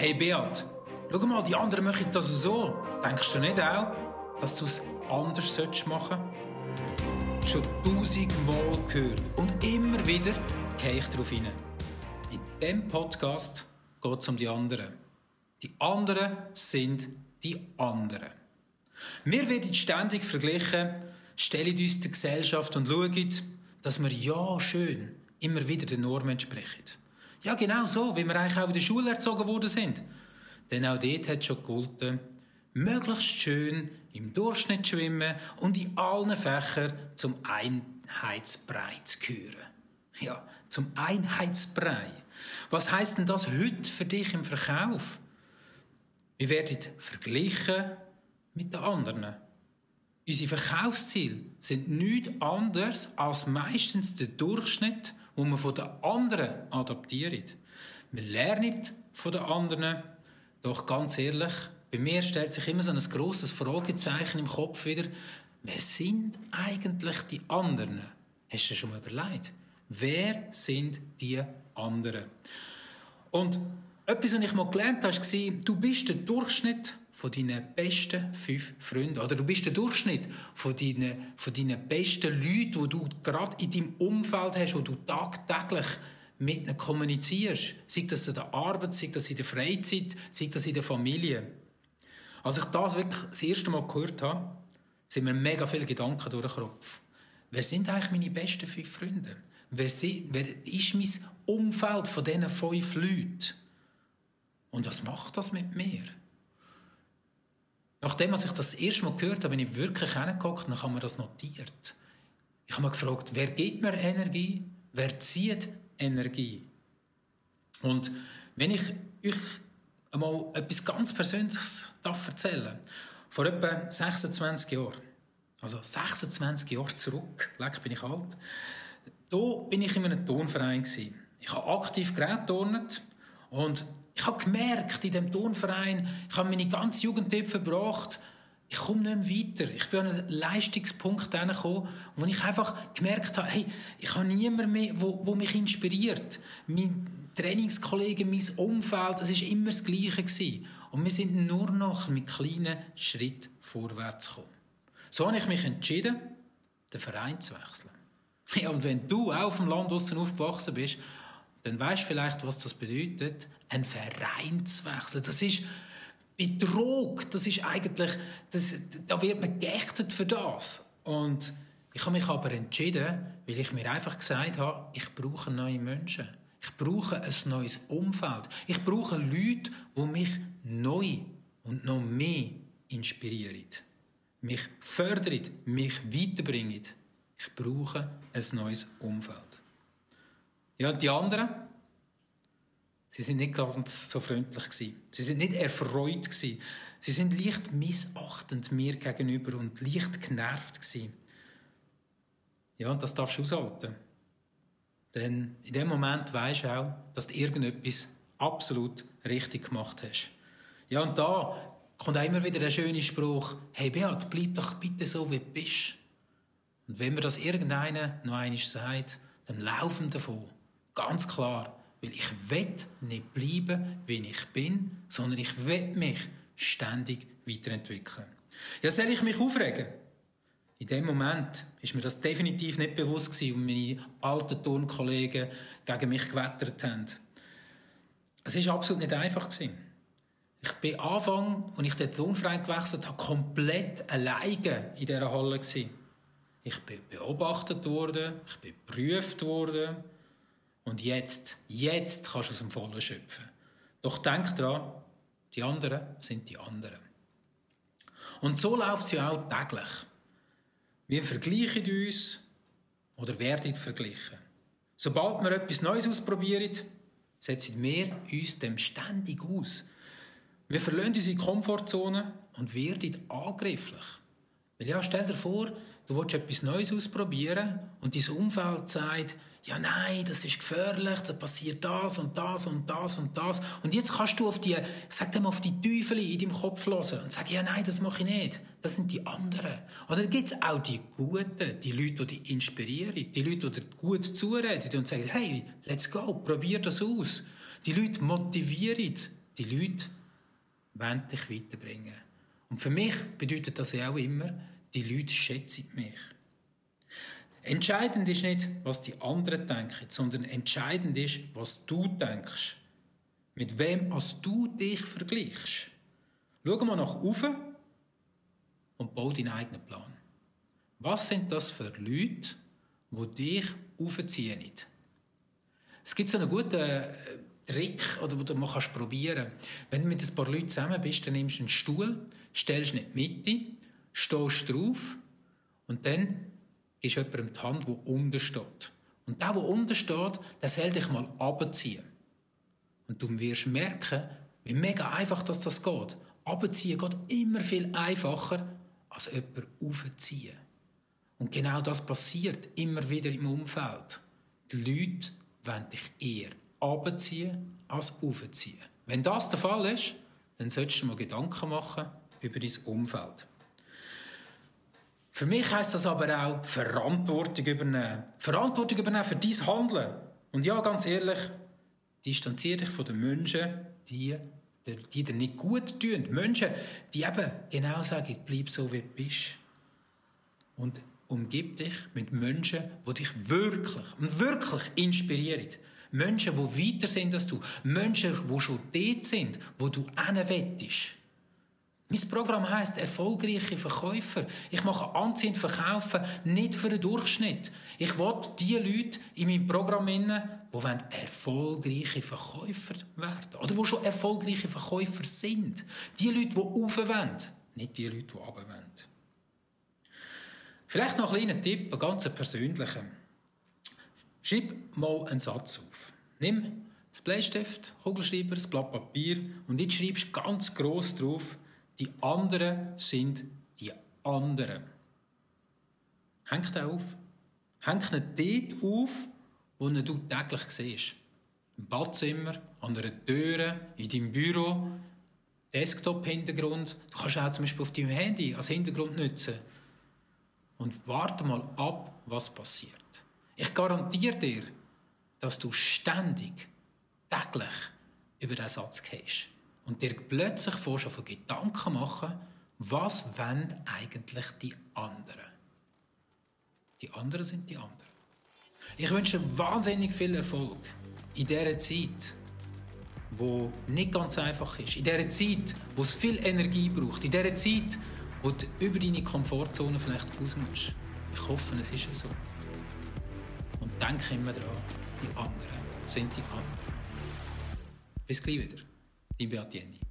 Hey Beat, schau mal, die anderen machen das so. Denkst du nicht auch, dass du es anders machen solltest? Schon tausendmal gehört und immer wieder gehe ich darauf hin. In diesem Podcast geht es um die anderen. Die anderen sind die anderen. Wir werden ständig verglichen, stellen uns der Gesellschaft und schauen, dass wir ja schön immer wieder den Normen entsprechen. Ja, genau so, wie wir eigentlich auch in der Schule erzogen worden sind. Denn auch dort hat schon gegolten, möglichst schön im Durchschnitt schwimmen und in allen Fächern zum Einheitsbrei zu gehören. Ja, zum Einheitsbrei. Was heißt denn das heute für dich im Verkauf? Wir werden verglichen mit den anderen. Unsere Verkaufsziele sind nichts anderes als meistens der Durchschnitt wo man von den anderen adaptiert. Man lernt von den anderen, doch ganz ehrlich, bei mir stellt sich immer so ein grosses Fragezeichen im Kopf wieder, wer sind eigentlich die anderen? Hast du dir schon mal überlegt? Wer sind die anderen? Und etwas, was ich mal gelernt habe, war, du bist der Durchschnitt von deinen besten fünf Freunden. Oder du bist der Durchschnitt von deinen, von deinen besten Leuten, die du gerade in deinem Umfeld hast, wo du tagtäglich mit ihnen kommunizierst. Sei das in der Arbeit, sei das in der Freizeit, sei das in der Familie. Als ich das wirklich das erste Mal gehört habe, sind mir mega viele Gedanken durch den Kopf. Wer sind eigentlich meine besten fünf Freunde? Wer, sind, wer ist mein Umfeld von diesen fünf Leuten? Und was macht das mit mir? Nachdem als ich das erste Mal gehört habe, bin ich wirklich hingeguckt und dann haben wir das notiert. Ich habe mich gefragt, wer gibt mir Energie? Wer zieht Energie? Und wenn ich euch einmal etwas ganz Persönliches darf erzählen vor etwa 26 Jahren, also 26 Jahre zurück, leck bin ich alt, da bin ich in einem Turnverein Ich habe aktiv gerätturnet und ich habe gemerkt, in dem Turnverein, ich habe meine ganze Jugend verbracht, ich komme nicht mehr weiter. Ich bin an einen Leistungspunkt gekommen, wo ich einfach gemerkt habe, hey, ich habe niemanden mehr, wo mich inspiriert. Mein Trainingskollegen, mein Umfeld, es ist immer das Gleiche gewesen. Und wir sind nur noch mit kleinen Schritten vorwärts gekommen. So habe ich mich entschieden, den Verein zu wechseln. Ja, und wenn du auch auf dem Land draussen aufgewachsen bist dann weißt du vielleicht, was das bedeutet, ein Verein zu wechseln. Das ist Betrug. Das ist eigentlich, das, da wird man geächtet für das. Und ich habe mich aber entschieden, weil ich mir einfach gesagt habe, ich brauche neue Menschen. Ich brauche ein neues Umfeld. Ich brauche Leute, die mich neu und noch mehr inspirieren. Mich fördern, mich weiterbringen. Ich brauche ein neues Umfeld. Ja, und die anderen, sie sind nicht ganz so freundlich gewesen. Sie sind nicht erfreut gewesen. Sie sind leicht missachtend mir gegenüber und leicht genervt gewesen. Ja, und das darfst du aushalten. Denn in dem Moment weisst du auch, dass du irgendetwas absolut richtig gemacht hast. Ja, und da kommt auch immer wieder der schöne Spruch, hey Beat, bleib doch bitte so, wie du bist. Und wenn mir das irgendeiner noch einmal sagt, dann laufen davon. Ganz klar. Weil ich will nicht bleiben, wie ich bin, sondern ich will mich ständig weiterentwickeln. Ja, soll ich mich aufregen? In dem Moment ist mir das definitiv nicht bewusst gewesen, und meine alten Turnkollegen gegen mich gewettert haben. Es ist absolut nicht einfach gewesen. Ich bin Anfang, als ich den Turnverein gewechselt habe, komplett alleine in dieser Halle gewesen. Ich bin beobachtet worden, ich bin geprüft worden, und jetzt, jetzt kannst du aus dem Vollen schöpfen. Doch denk dran, die anderen sind die anderen. Und so läuft es ja auch täglich. Wir vergleichen uns oder werden verglichen. Sobald wir etwas Neues ausprobieren, setzen wir uns dem ständig aus. Wir verlassen unsere Komfortzone und werden angrifflich. Weil ja, stell dir vor, du willst etwas Neues ausprobieren und dein Umfeld sagt, ja nein, das ist gefährlich, da passiert das und das und das und das. Und jetzt kannst du auf die, sag dem auf die Teufel in deinem Kopf hören und sagen, ja nein, das mache ich nicht. Das sind die anderen. Oder gibt es auch die Guten, die Leute, die dich inspirieren, die Leute, die dir gut zureden und sagen, hey, let's go, probier das aus. Die Leute motivieren Die Leute wollen dich weiterbringen. Und für mich bedeutet das ja auch immer, die Leute schätzen mich. Entscheidend ist nicht, was die anderen denken, sondern entscheidend ist, was du denkst. Mit wem als du dich vergleichst. Schau mal nach oben und bau deinen eigenen Plan. Was sind das für Leute, die dich aufziehen? Es gibt so einen guten äh, Trick, oder du mal kannst probieren Wenn du mit ein paar Leuten zusammen bist, dann nimmst du einen Stuhl, stellst ihn in die Mitte, stehst drauf und dann du jemandem die Hand, der unten steht. Und der, der unten steht, der soll dich mal abziehen. Und du wirst merken, wie mega einfach das, das geht. Abziehen geht immer viel einfacher, als jemanden aufziehen. Und genau das passiert immer wieder im Umfeld. Die Leute wollen dich eher abziehen als aufziehen. Wenn das der Fall ist, dann solltest du mal Gedanken machen über dein Umfeld. Für mich heißt das aber auch Verantwortung übernehmen. Verantwortung übernehmen für dein Handeln. Und ja, ganz ehrlich, distanziere dich von den Menschen, die, die dir nicht gut tun. Menschen, die eben genau sagen, bleib so, wie du bist. Und umgib dich mit Menschen, die dich wirklich und wirklich inspirieren. Menschen, die weiter sind als du. Menschen, die schon dort sind, wo du hinwettest. Mein Programm heißt erfolgreiche Verkäufer. Ich mache anziehend Verkaufen nicht für den Durchschnitt. Ich will die Leute in meinem Programm die erfolgreiche Verkäufer werden oder die schon erfolgreiche Verkäufer sind. Die Leute, die aufwenden, nicht die Leute, die runterwollen. Vielleicht noch ein kleiner Tipp, ein ganz persönlicher. Schreib mal einen Satz auf. Nimm das Bleistift, Kugelschreiber, das Blatt Papier und jetzt schreibst ganz gross drauf, die anderen sind die anderen. Hängt den auf. Hängt ihn dort auf, wo du täglich siehst. Im Badzimmer, an einer Tür, in deinem Büro, Desktop-Hintergrund. Du kannst auch zum Beispiel auf deinem Handy als Hintergrund nutzen. Und warte mal ab, was passiert. Ich garantiere dir, dass du ständig, täglich über diesen Satz gehst und dir plötzlich vor schon von Gedanken machen, was wollen eigentlich die anderen? Die anderen sind die anderen. Ich wünsche wahnsinnig viel Erfolg in dieser Zeit, wo nicht ganz einfach ist. In dieser Zeit, wo es viel Energie braucht. In dieser Zeit, wo du über deine Komfortzone vielleicht raus musst. Ich hoffe, es ist so. Und denke immer daran, die anderen sind die anderen. Bis gleich wieder. Dein Beat Jenny.